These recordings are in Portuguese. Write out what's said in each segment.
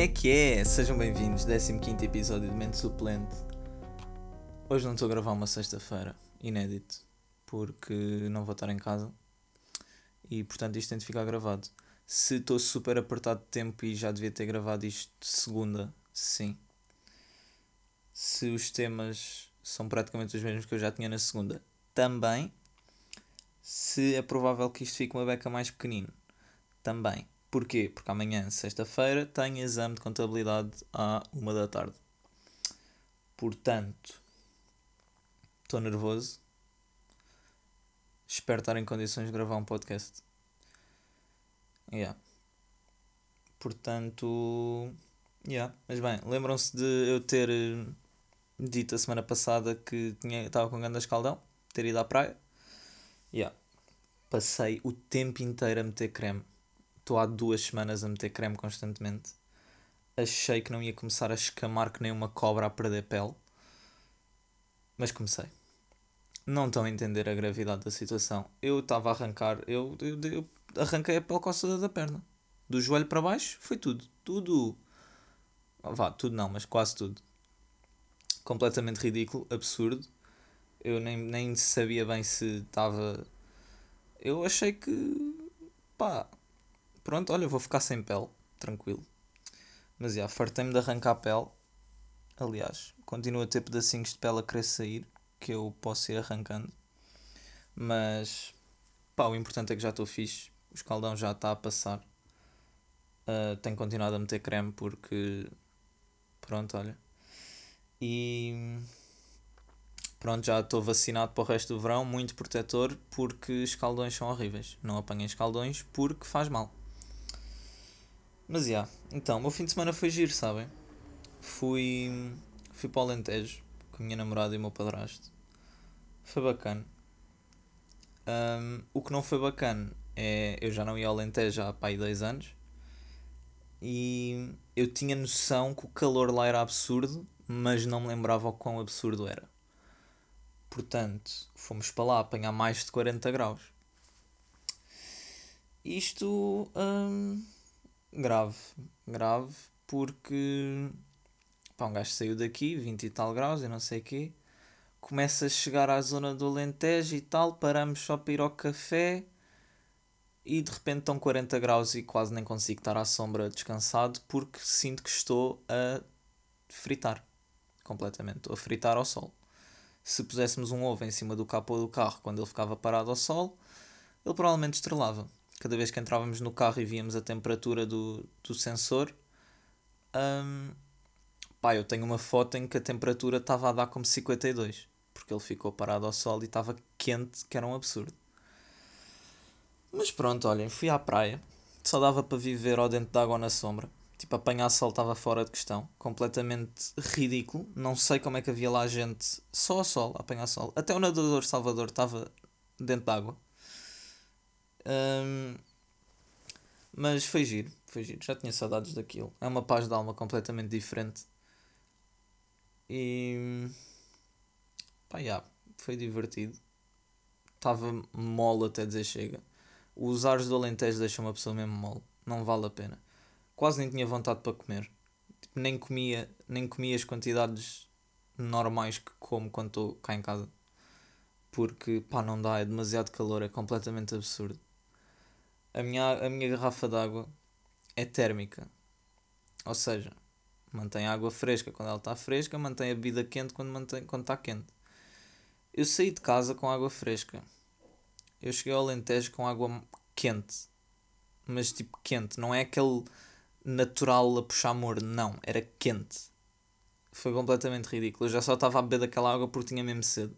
é que é? Sejam bem-vindos, 15 episódio de Mente Suplente. Hoje não estou a gravar uma sexta-feira, inédito, porque não vou estar em casa e portanto isto tem de ficar gravado. Se estou super apertado de tempo e já devia ter gravado isto de segunda, sim. Se os temas são praticamente os mesmos que eu já tinha na segunda, também. Se é provável que isto fique uma beca mais pequenino, também. Porquê? Porque amanhã, sexta-feira, tenho exame de contabilidade à uma da tarde. Portanto, estou nervoso. Espero estar em condições de gravar um podcast. Yeah. Portanto, yeah. mas bem, lembram-se de eu ter eh, dito a semana passada que tinha, estava com grande escaldão, ter ido à praia. Yeah. Passei o tempo inteiro a meter creme estou há duas semanas a meter creme constantemente. Achei que não ia começar a escamar que nem uma cobra a perder pele. Mas comecei. Não estão a entender a gravidade da situação. Eu estava a arrancar, eu, eu, eu arranquei a pele coçada da perna. Do joelho para baixo foi tudo. Tudo. Vá, tudo não, mas quase tudo. Completamente ridículo, absurdo. Eu nem, nem sabia bem se estava. Eu achei que. pá, pronto, olha, vou ficar sem pele, tranquilo. Mas já, fartei-me de arrancar a pele. Aliás, continuo a ter pedacinhos de pele a querer sair, que eu posso ir arrancando. Mas, pá, o importante é que já estou fixe. O escaldão já está a passar. Uh, tenho continuado a meter creme porque. Pronto, olha. E. Pronto, já estou vacinado para o resto do verão, muito protetor, porque escaldões são horríveis. Não apanhem escaldões porque faz mal. Mas já, yeah. então, o meu fim de semana foi giro, sabem? Fui, fui para o Alentejo com a minha namorada e o meu padrasto. Foi bacana. Um, o que não foi bacana é. Eu já não ia ao Alentejo há pai dois anos. E eu tinha noção que o calor lá era absurdo, mas não me lembrava o quão absurdo era. Portanto, fomos para lá apanhar mais de 40 graus. Isto. Grave, grave, porque pá, um gajo saiu daqui, 20 e tal graus e não sei o quê, começa a chegar à zona do Alentejo e tal, paramos só para ir ao café e de repente estão 40 graus e quase nem consigo estar à sombra descansado porque sinto que estou a fritar completamente, estou a fritar ao sol. Se puséssemos um ovo em cima do capô do carro quando ele ficava parado ao sol, ele provavelmente estrelava cada vez que entrávamos no carro e víamos a temperatura do, do sensor, um, pá, eu tenho uma foto em que a temperatura estava a dar como 52, porque ele ficou parado ao sol e estava quente, que era um absurdo. Mas pronto, olhem, fui à praia, só dava para viver ao dentro d'água na sombra. Tipo, apanhar sol estava fora de questão, completamente ridículo. Não sei como é que havia lá gente só ao sol, a apanhar sol. Até o nadador Salvador estava dentro d'água. Um, mas foi giro, foi giro. Já tinha saudades daquilo. É uma paz de alma completamente diferente. E. pá, yeah, foi divertido. Estava mole até dizer chega. Os ares do Alentejo deixam uma pessoa mesmo mole. Não vale a pena. Quase nem tinha vontade para comer. Tipo, nem comia, nem comia as quantidades normais que como quando estou cá em casa. Porque, pá, não dá, é demasiado calor, é completamente absurdo. A minha, a minha garrafa d'água é térmica. Ou seja, mantém a água fresca quando ela está fresca, mantém a bebida quente quando, mantém, quando está quente. Eu saí de casa com água fresca. Eu cheguei ao Alentejo com água quente. Mas tipo quente. Não é aquele natural a puxar morno. Não. Era quente. Foi completamente ridículo. Eu já só estava a beber daquela água porque tinha mesmo cedo.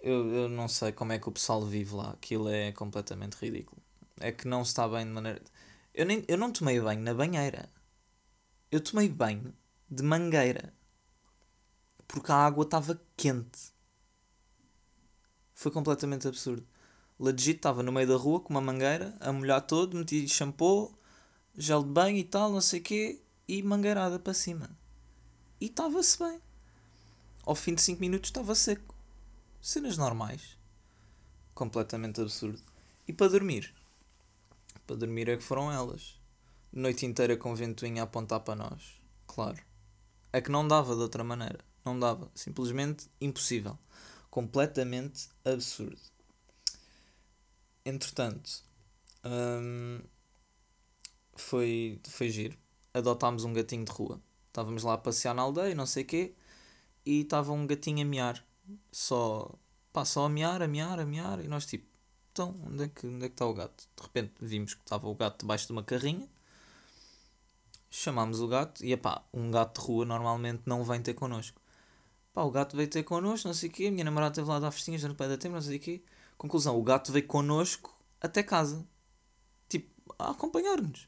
Eu, eu não sei como é que o pessoal vive lá. Aquilo é completamente ridículo é que não está bem de maneira. Eu, nem, eu não tomei banho na banheira. Eu tomei banho de mangueira. Porque a água estava quente. Foi completamente absurdo. Legit estava no meio da rua com uma mangueira, a molhar todo, meti shampoo, gel de banho e tal, não sei o quê, e mangueirada para cima. E estava-se bem. Ao fim de 5 minutos estava seco. Cenas normais. Completamente absurdo. E para dormir? Para dormir é que foram elas. noite inteira com ventoinha a apontar para nós. Claro. É que não dava de outra maneira. Não dava. Simplesmente impossível. Completamente absurdo. Entretanto, hum, foi, foi giro. Adotámos um gatinho de rua. Estávamos lá a passear na aldeia, não sei o quê, e estava um gatinho a miar. Só, pá, só a miar, a miar, a miar, e nós tipo, então, onde é que, onde é que está o gato? De repente vimos que estava o gato debaixo de uma carrinha. Chamámos o gato e, pá, um gato de rua normalmente não vem ter connosco. Pá, o gato veio ter connosco, não sei o quê, a minha namorada esteve lá a dar festinhas durante pé da tempo, não sei o quê. Conclusão, o gato veio connosco até casa. Tipo, a acompanhar-nos.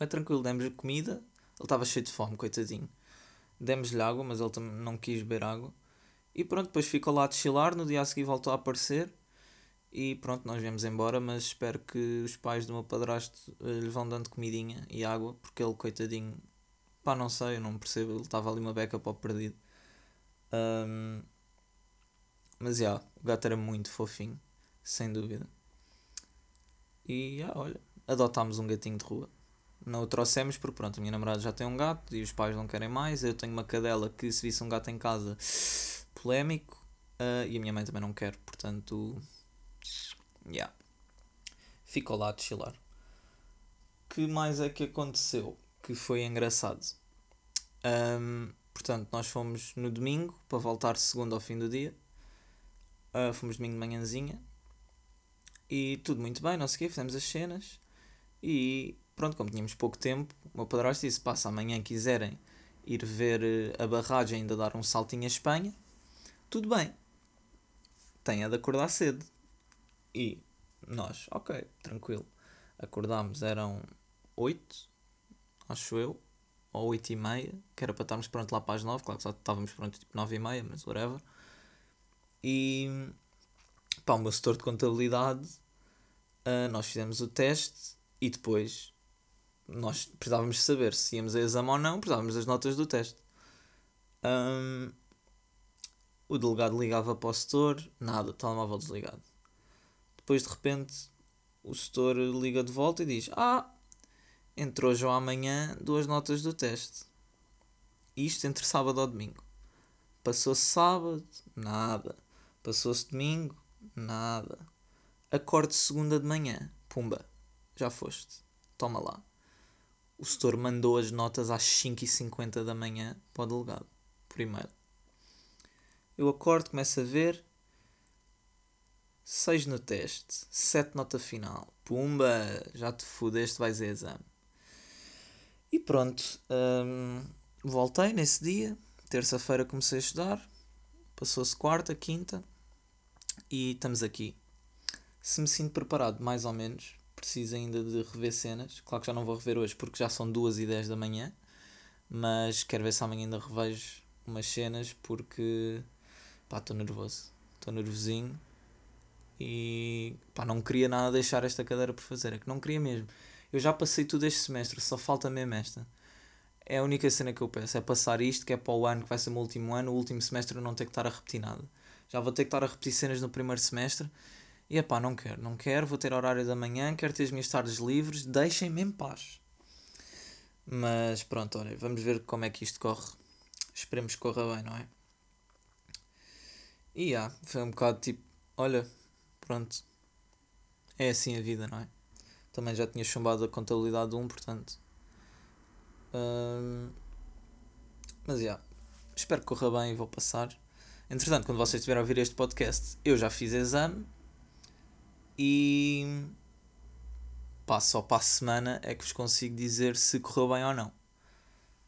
É tranquilo, demos-lhe comida. Ele estava cheio de fome, coitadinho. Demos-lhe água, mas ele não quis beber água. E pronto, depois ficou lá a chilar. No dia a seguir voltou a aparecer. E pronto, nós viemos embora. Mas espero que os pais do meu padrasto eh, lhe vão dando comidinha e água. Porque ele, coitadinho, pá, não sei, eu não percebo. Ele estava ali uma beca para o perdido. Um, mas já, yeah, o gato era muito fofinho, sem dúvida. E yeah, olha, adotámos um gatinho de rua não o trouxemos porque pronto, a minha namorada já tem um gato e os pais não querem mais. Eu tenho uma cadela que se visse um gato em casa, polémico. Uh, e a minha mãe também não quer, portanto. Yeah. Ficou lá a chilar. que mais é que aconteceu? Que foi engraçado. Um, portanto, nós fomos no domingo para voltar segundo ao fim do dia. Uh, fomos domingo de manhãzinha. E tudo muito bem, não sei o quê, fizemos as cenas. E pronto, como tínhamos pouco tempo, o meu padrasto disse: passa amanhã quiserem ir ver eh, a barragem ainda dar um saltinho à Espanha, tudo bem. Tenha de acordar cedo. E nós, ok, tranquilo. Acordámos, eram 8, acho eu, ou 8 e meia, que era para estarmos pronto lá para as 9, claro que só estávamos pronto tipo 9 e meia, mas whatever. E pá, o meu setor de contabilidade, uh, nós fizemos o teste e depois nós precisávamos saber se íamos a exame ou não, precisávamos das notas do teste. Um, o delegado ligava para o setor, nada, telemóvel desligado. Depois de repente o setor liga de volta e diz: Ah, entrou já amanhã duas notas do teste. Isto entre sábado ou domingo. Passou-se sábado, nada. Passou-se domingo, nada. Acorde segunda de manhã, pumba, já foste. Toma lá o setor mandou as notas às 5h50 da manhã para o delegado, por e-mail. Eu acordo, começo a ver. 6 no teste, 7 nota final. Pumba, já te fudeste, vais a exame. E pronto, hum, voltei nesse dia. Terça-feira comecei a estudar. Passou-se quarta, quinta. E estamos aqui. Se me sinto preparado, mais ou menos, preciso ainda de rever cenas. Claro que já não vou rever hoje porque já são 2 e 10 da manhã. Mas quero ver se amanhã ainda revejo umas cenas porque pá, estou nervoso. Estou nervosinho e pá, não queria nada deixar esta cadeira por fazer. É que não queria mesmo. Eu já passei tudo este semestre, só falta mesmo esta. É a única cena que eu peço, é passar isto, que é para o ano, que vai ser o meu último ano, o último semestre eu não ter que estar a repetir nada. Já vou ter que estar a repetir cenas no primeiro semestre e é pá, não quero, não quero, vou ter horário da manhã, quero ter as minhas tardes livres, deixem-me em paz. Mas pronto, olha, vamos ver como é que isto corre. Esperemos que corra bem, não é? E ah, foi um bocado tipo, olha, pronto. É assim a vida, não é? Também já tinha chumbado a contabilidade 1, portanto. Hum, mas já, yeah, espero que corra bem e vou passar. Entretanto, quando vocês estiverem a ouvir este podcast, eu já fiz exame e pá, só para a semana é que vos consigo dizer se correu bem ou não.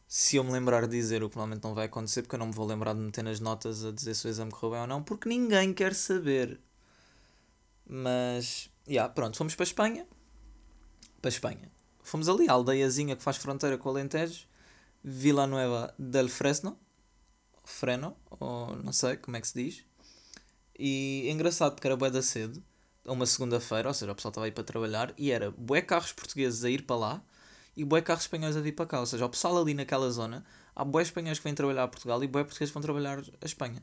Se eu me lembrar de dizer, o que provavelmente não vai acontecer, porque eu não me vou lembrar de meter nas notas a dizer se o exame correu bem ou não, porque ninguém quer saber. Mas, yeah, pronto, fomos para a Espanha. Para a Espanha. Fomos ali, a aldeiazinha que faz fronteira com o Alentejo, Vila Nueva del Fresno, Freno, ou não sei como é que se diz. E é engraçado porque era bué da cedo uma segunda-feira, ou seja, o pessoal estava aí para trabalhar e era bué carros portugueses a ir para lá e bué carros espanhóis a vir para cá. Ou seja, o pessoal ali naquela zona, há bué espanhóis que vêm trabalhar a Portugal e bué portugueses vão trabalhar a Espanha.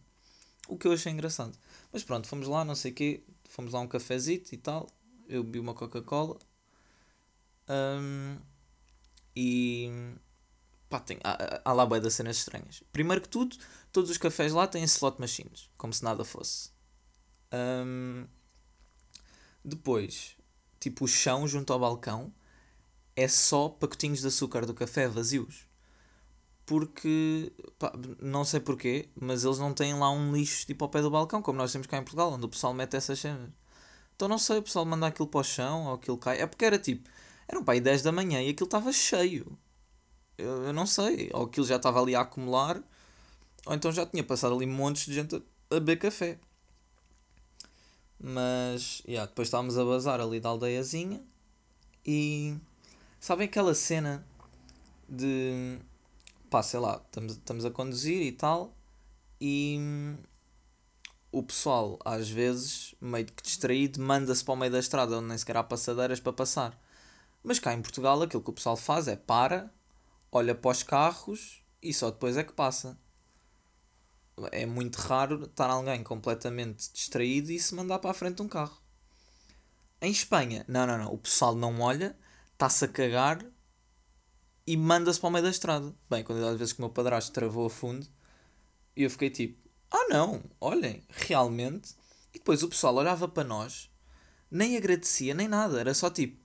O que eu achei engraçado. Mas pronto, fomos lá, não sei o quê, fomos lá um cafezito e tal, eu bebi uma Coca-Cola. Um, E pá, tem, há, há lá bué das cenas estranhas. Primeiro que tudo, todos os cafés lá têm slot machines, como se nada fosse. Um, depois, tipo, o chão junto ao balcão é só pacotinhos de açúcar do café vazios. Porque, pá, não sei porquê, mas eles não têm lá um lixo tipo ao pé do balcão, como nós temos cá em Portugal, onde o pessoal mete essas cenas. Então não sei, o pessoal manda aquilo para o chão ou aquilo cai. É porque era tipo, era um pai 10 da manhã e aquilo estava cheio. Eu, eu, não sei, ou aquilo já estava ali a acumular, ou então já tinha passado ali montes de gente a, a beber café. Mas, yeah, depois estávamos a bazar ali da aldeiazinha e sabem aquela cena de pá, sei lá, estamos, estamos a conduzir e tal e o pessoal às vezes, meio que distraído, manda-se para o meio da estrada onde nem sequer há passadeiras para passar. Mas cá em Portugal aquilo que o pessoal faz é para, olha para os carros e só depois é que passa é muito raro estar alguém completamente distraído e se mandar para a frente um carro. Em Espanha, não, não, não. O pessoal não olha, está-se a cagar e manda-se para o meio da estrada. Bem, quando às vezes que o meu padrasto travou a fundo e eu fiquei tipo, ah não, olhem, realmente. E depois o pessoal olhava para nós, nem agradecia, nem nada. Era só tipo,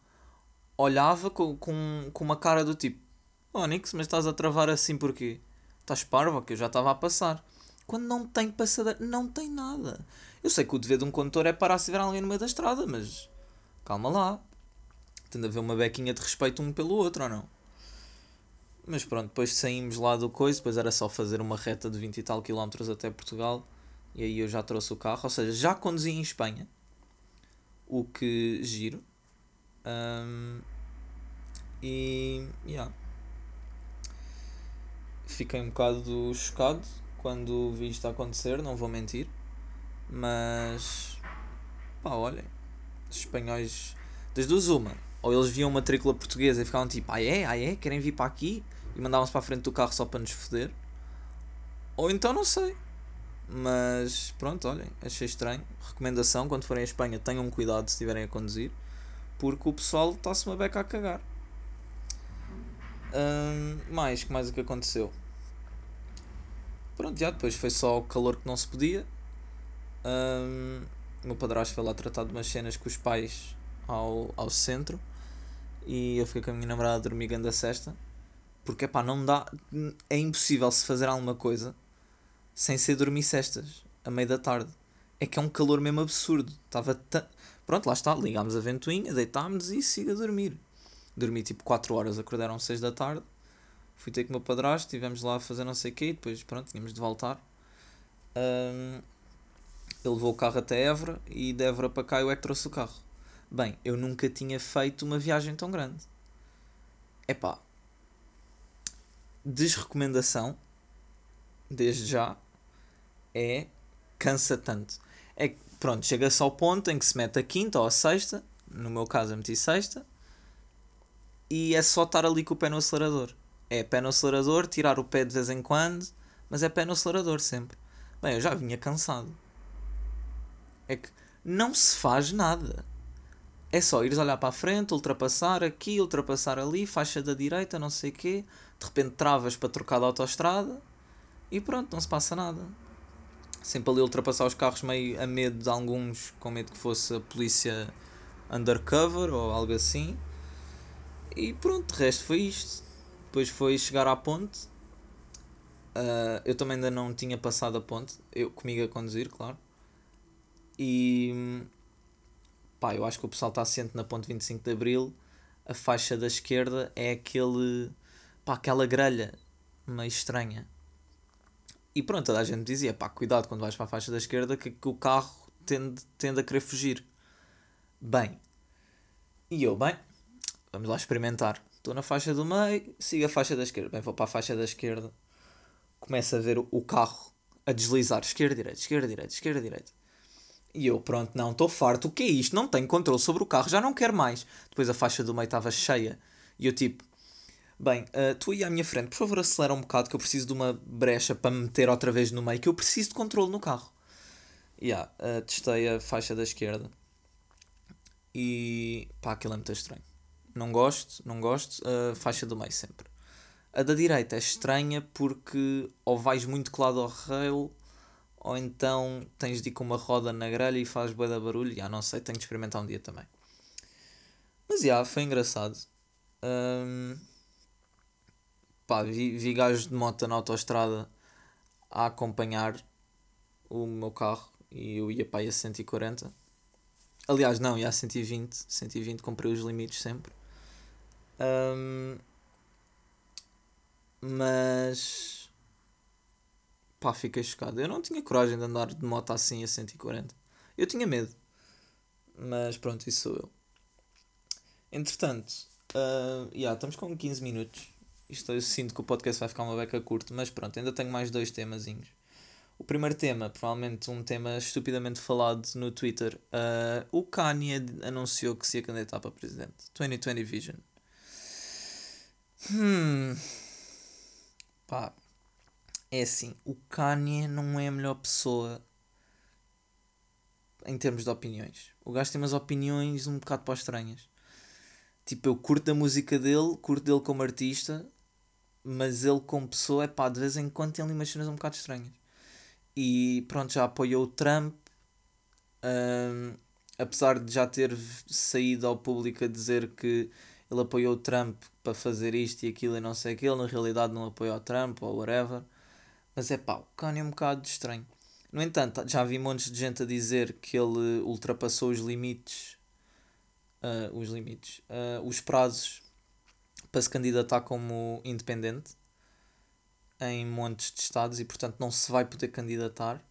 olhava com, com, com uma cara do tipo, oh Nix, mas estás a travar assim porquê? Estás parvo, que eu já estava a passar. Quando não tem passadeira, não tem nada. Eu sei que o dever de um condutor é parar se ver alguém no meio da estrada, mas calma lá. Tem de haver uma bequinha de respeito um pelo outro, ou não? Mas pronto, depois saímos lá do coisa, depois era só fazer uma reta de 20 e tal quilómetros até Portugal. E aí eu já trouxe o carro, ou seja, já conduzi em Espanha. O que giro. Um, e. Yeah. Fiquei um bocado chocado quando vi isto acontecer, não vou mentir. Mas pá, olhem, espanhóis das duas uma, ou eles viam matrícula portuguesa e ficavam tipo, ah é, ah é, querem vir para aqui e mandavam-se para a frente do carro só para nos foder. Ou então não sei. Mas pronto, olhem, achei estranho. Recomendação, quando forem à Espanha, tenham cuidado se estiverem a conduzir, porque o pessoal está-se uma beca a cagar. Hum, mais, que mais o que aconteceu? Pronto, já depois foi só o calor que não se podia. Um, o meu padrasto foi lá tratar de umas cenas com os pais ao, ao centro e eu fiquei com a minha namorada a dormir grande a cesta porque pá, não dá. É impossível se fazer alguma coisa sem ser dormir cestas a meio da tarde. É que é um calor mesmo absurdo. Estava Pronto, lá está, ligámos a ventoinha, deitámos e siga a dormir. Dormi tipo 4 horas, acordaram 6 da tarde fui ter com o meu padrasto, estivemos lá a fazer não sei o quê, e depois pronto, tínhamos de voltar. Um, ele levou o carro até Évora e de Évora para cá eu é que trouxe o carro. Bem, eu nunca tinha feito uma viagem tão grande. Epá, desrecomendação, desde já, é cansa tanto. É que, pronto, chega-se ao ponto em que se mete a quinta ou a sexta, no meu caso eu meti sexta, e é só estar ali com o pé no acelerador. É pé no acelerador, tirar o pé de vez em quando, mas é pé no acelerador sempre. Bem, eu já vinha cansado. É que não se faz nada. É só ires olhar para a frente, ultrapassar aqui, ultrapassar ali, faixa da direita, não sei o quê. De repente travas para trocar de autoestrada e pronto, não se passa nada. Sempre ali ultrapassar os carros meio a medo de alguns, com medo que fosse a polícia undercover ou algo assim. E pronto, o resto foi isto. Depois foi chegar à ponte. Uh, eu também ainda não tinha passado a ponte. Eu comigo a conduzir, claro. E pá, eu acho que o pessoal está assente na ponte 25 de Abril. A faixa da esquerda é aquele. pá, aquela grelha meio estranha. E pronto, toda a gente dizia, pá, cuidado quando vais para a faixa da esquerda que, que o carro tende, tende a querer fugir. Bem, e eu, bem, vamos lá experimentar. Estou na faixa do meio, sigo a faixa da esquerda. Bem, vou para a faixa da esquerda. Começo a ver o carro a deslizar. Esquerda, direita, esquerda, direita, esquerda, direita. E eu, pronto, não, estou farto. O que é isto? Não tenho controle sobre o carro, já não quero mais. Depois a faixa do meio estava cheia. E eu tipo, bem, uh, tu aí à minha frente, por favor acelera um bocado que eu preciso de uma brecha para me meter outra vez no meio, que eu preciso de controle no carro. E yeah, uh, testei a faixa da esquerda. E pá, aquilo é muito estranho não gosto, não gosto, a faixa do meio sempre. A da direita é estranha porque ou vais muito colado ao rail ou então tens de ir com uma roda na grelha e faz da barulho. Já não sei, tenho de experimentar um dia também. Mas já, foi engraçado. Um, pá, vi, vi gajos de moto na autoestrada a acompanhar o meu carro e eu ia para a 140. Aliás, não, ia a 120. 120 comprei os limites sempre. Um, mas pá, fiquei chocado. Eu não tinha coragem de andar de moto assim a 140. Eu tinha medo. Mas pronto, isso sou eu. Entretanto, uh, yeah, estamos com 15 minutos. Isto eu sinto que o podcast vai ficar uma beca curto, mas pronto, ainda tenho mais dois temazinhos. O primeiro tema, provavelmente um tema estupidamente falado no Twitter. Uh, o Kanye anunciou que se ia candidatar para presidente. 2020 Vision. Hum. Pá. É assim, o Kanye não é a melhor pessoa em termos de opiniões. O gajo tem umas opiniões um bocado para estranhas. Tipo, eu curto a música dele, curto dele como artista, mas ele como pessoa, é pá, de vez em quando tem ali umas cenas um bocado estranhas. E pronto, já apoiou o Trump, um, apesar de já ter saído ao público a dizer que ele apoiou o Trump para fazer isto e aquilo e não sei aquilo, na realidade não apoiou o Trump ou whatever. Mas é pá, o Kanye é um bocado estranho. No entanto, já vi montes de gente a dizer que ele ultrapassou os limites uh, os limites, uh, os prazos para se candidatar como independente em montes de estados e portanto não se vai poder candidatar.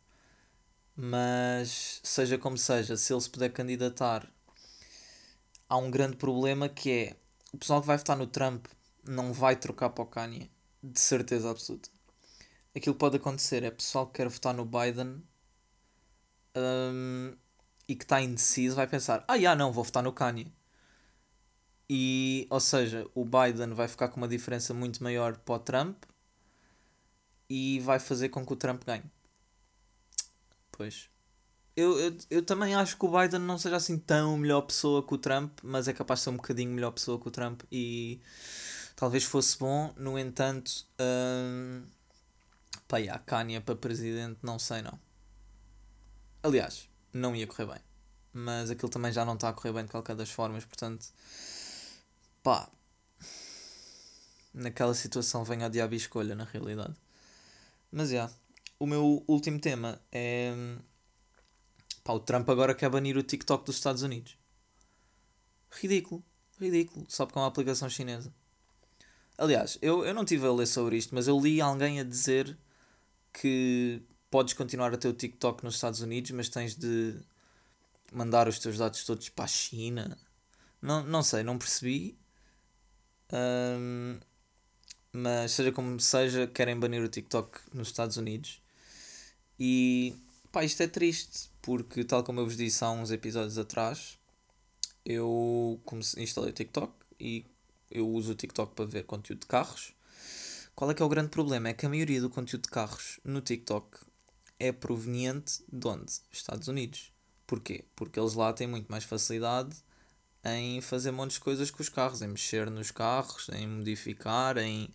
Mas seja como seja, se ele se puder candidatar, há um grande problema que é o pessoal que vai votar no Trump não vai trocar para o Kanye, de certeza absoluta. Aquilo pode acontecer é pessoal que quer votar no Biden um, e que está indeciso vai pensar: ah, já não, vou votar no Kanye. E, ou seja, o Biden vai ficar com uma diferença muito maior para o Trump e vai fazer com que o Trump ganhe. Pois. Eu, eu, eu também acho que o Biden não seja assim tão melhor pessoa que o Trump, mas é capaz de ser um bocadinho melhor pessoa que o Trump e talvez fosse bom. No entanto, hum, pá, yeah, Kanye para presidente, não sei não. Aliás, não ia correr bem. Mas aquilo também já não está a correr bem de qualquer das formas, portanto, pá, naquela situação vem a diabo e escolha, na realidade. Mas já, yeah, o meu último tema é. Pá, o Trump agora quer banir o TikTok dos Estados Unidos. Ridículo, ridículo, só porque é uma aplicação chinesa. Aliás, eu, eu não tive a ler sobre isto, mas eu li alguém a dizer que podes continuar a ter o TikTok nos Estados Unidos, mas tens de mandar os teus dados todos para a China. Não, não sei, não percebi. Um, mas seja como seja, querem banir o TikTok nos Estados Unidos. E pá, isto é triste, porque tal como eu vos disse há uns episódios atrás, eu comecei, instalei o TikTok e eu uso o TikTok para ver conteúdo de carros. Qual é que é o grande problema? É que a maioria do conteúdo de carros no TikTok é proveniente de onde? Estados Unidos. Porquê? Porque eles lá têm muito mais facilidade em fazer montes de coisas com os carros, em mexer nos carros, em modificar, em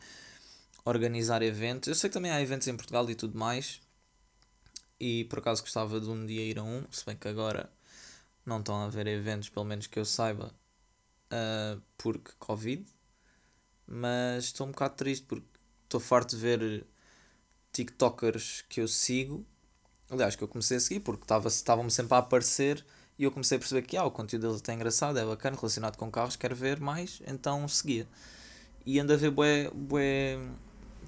organizar eventos. Eu sei que também há eventos em Portugal e tudo mais. E por acaso gostava de um dia ir a um, se bem que agora não estão a haver eventos, pelo menos que eu saiba, uh, porque Covid. Mas estou um bocado triste porque estou farto de ver TikTokers que eu sigo Aliás, que eu comecei a seguir porque estavam-me sempre a aparecer e eu comecei a perceber que ah, o conteúdo deles é engraçado, é bacana, relacionado com carros, quero ver mais, então seguia. E ando a ver bué, bué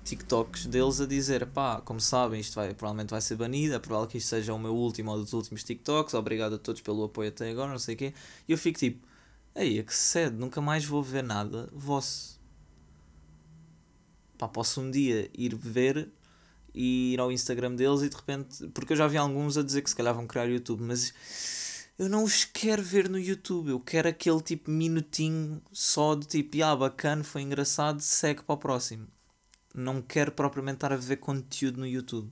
TikToks deles a dizer, pá, como sabem, isto vai, provavelmente vai ser banido, é provável que isto seja o meu último ou dos últimos TikToks, obrigado a todos pelo apoio até agora, não sei o quê. E eu fico tipo, ei, é que sede, nunca mais vou ver nada vosso. Pá, posso um dia ir ver e ir ao Instagram deles e de repente. Porque eu já vi alguns a dizer que se calhar vão criar YouTube, mas eu não os quero ver no YouTube. Eu quero aquele tipo minutinho só de tipo, ah, bacana, foi engraçado, segue para o próximo. Não quero propriamente estar a ver conteúdo no YouTube.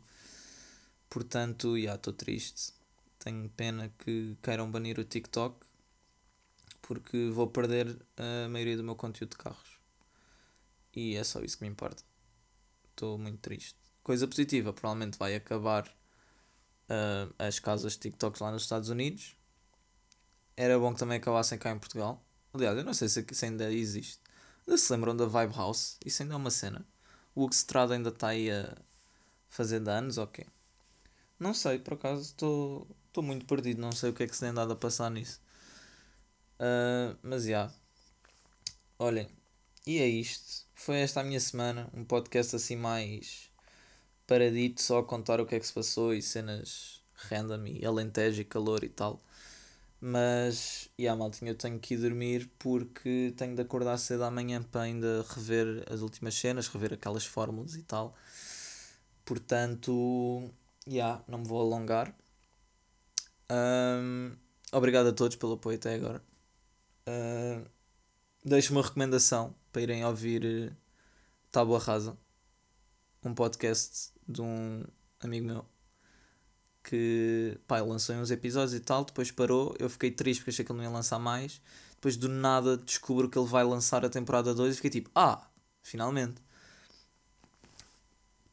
Portanto, já estou triste. Tenho pena que queiram banir o TikTok. porque vou perder a maioria do meu conteúdo de carros. E é só isso que me importa. Estou muito triste. Coisa positiva, provavelmente vai acabar uh, as casas de TikToks lá nos Estados Unidos. Era bom que também acabassem cá em Portugal. Aliás, eu não sei se, se ainda existe. Ainda se lembram da Vibe House? Isso ainda é uma cena. O Hugo Strada ainda está aí a fazer danos, ok. Não sei, por acaso estou muito perdido. Não sei o que é que se tem dado a passar nisso. Uh, mas já. Yeah. Olhem, e é isto. Foi esta a minha semana. Um podcast assim mais paradito, só a contar o que é que se passou e cenas random e alentejo e calor e tal. Mas, e yeah, maltinha, eu tenho que ir dormir porque tenho de acordar cedo amanhã para ainda rever as últimas cenas, rever aquelas fórmulas e tal. Portanto, yeah, não me vou alongar. Um, obrigado a todos pelo apoio até agora. Uh, deixo uma recomendação para irem ouvir uh, Tábua Rasa, um podcast de um amigo meu que pá, lançou uns episódios e tal, depois parou, eu fiquei triste porque achei que ele não ia lançar mais, depois do nada descubro que ele vai lançar a temporada 2 e fiquei tipo, ah, finalmente.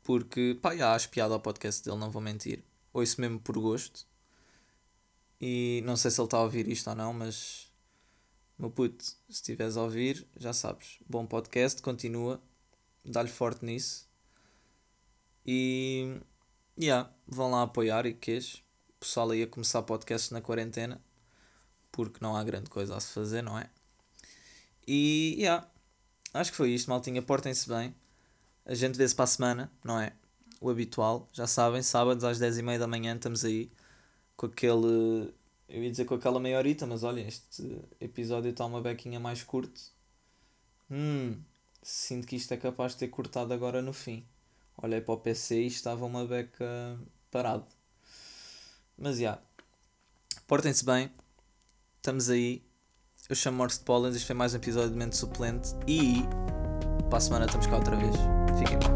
Porque, pá, já acho piada ao podcast dele, não vou mentir. Ouço mesmo por gosto. E não sei se ele está a ouvir isto ou não, mas, meu puto, se estiveres a ouvir, já sabes. Bom podcast, continua, dá-lhe forte nisso. E yeah, vão lá apoiar e queijo. O pessoal aí a começar podcast na quarentena. Porque não há grande coisa a se fazer, não é? E yeah, acho que foi isto, maltinha. Portem-se bem. A gente vê-se para a semana, não é? O habitual, já sabem, sábados às 10h30 da manhã estamos aí com aquele. Eu ia dizer com aquela meia horita, mas olha, este episódio está uma bequinha mais curto. Hum, sinto que isto é capaz de ter cortado agora no fim olhei para o PC e estava uma beca parado. Mas já. Yeah. Portem-se bem. Estamos aí. Eu chamo Morse de Pollens. Este foi mais um episódio de Mente Suplente. E para a semana estamos cá outra vez. Fiquem bem.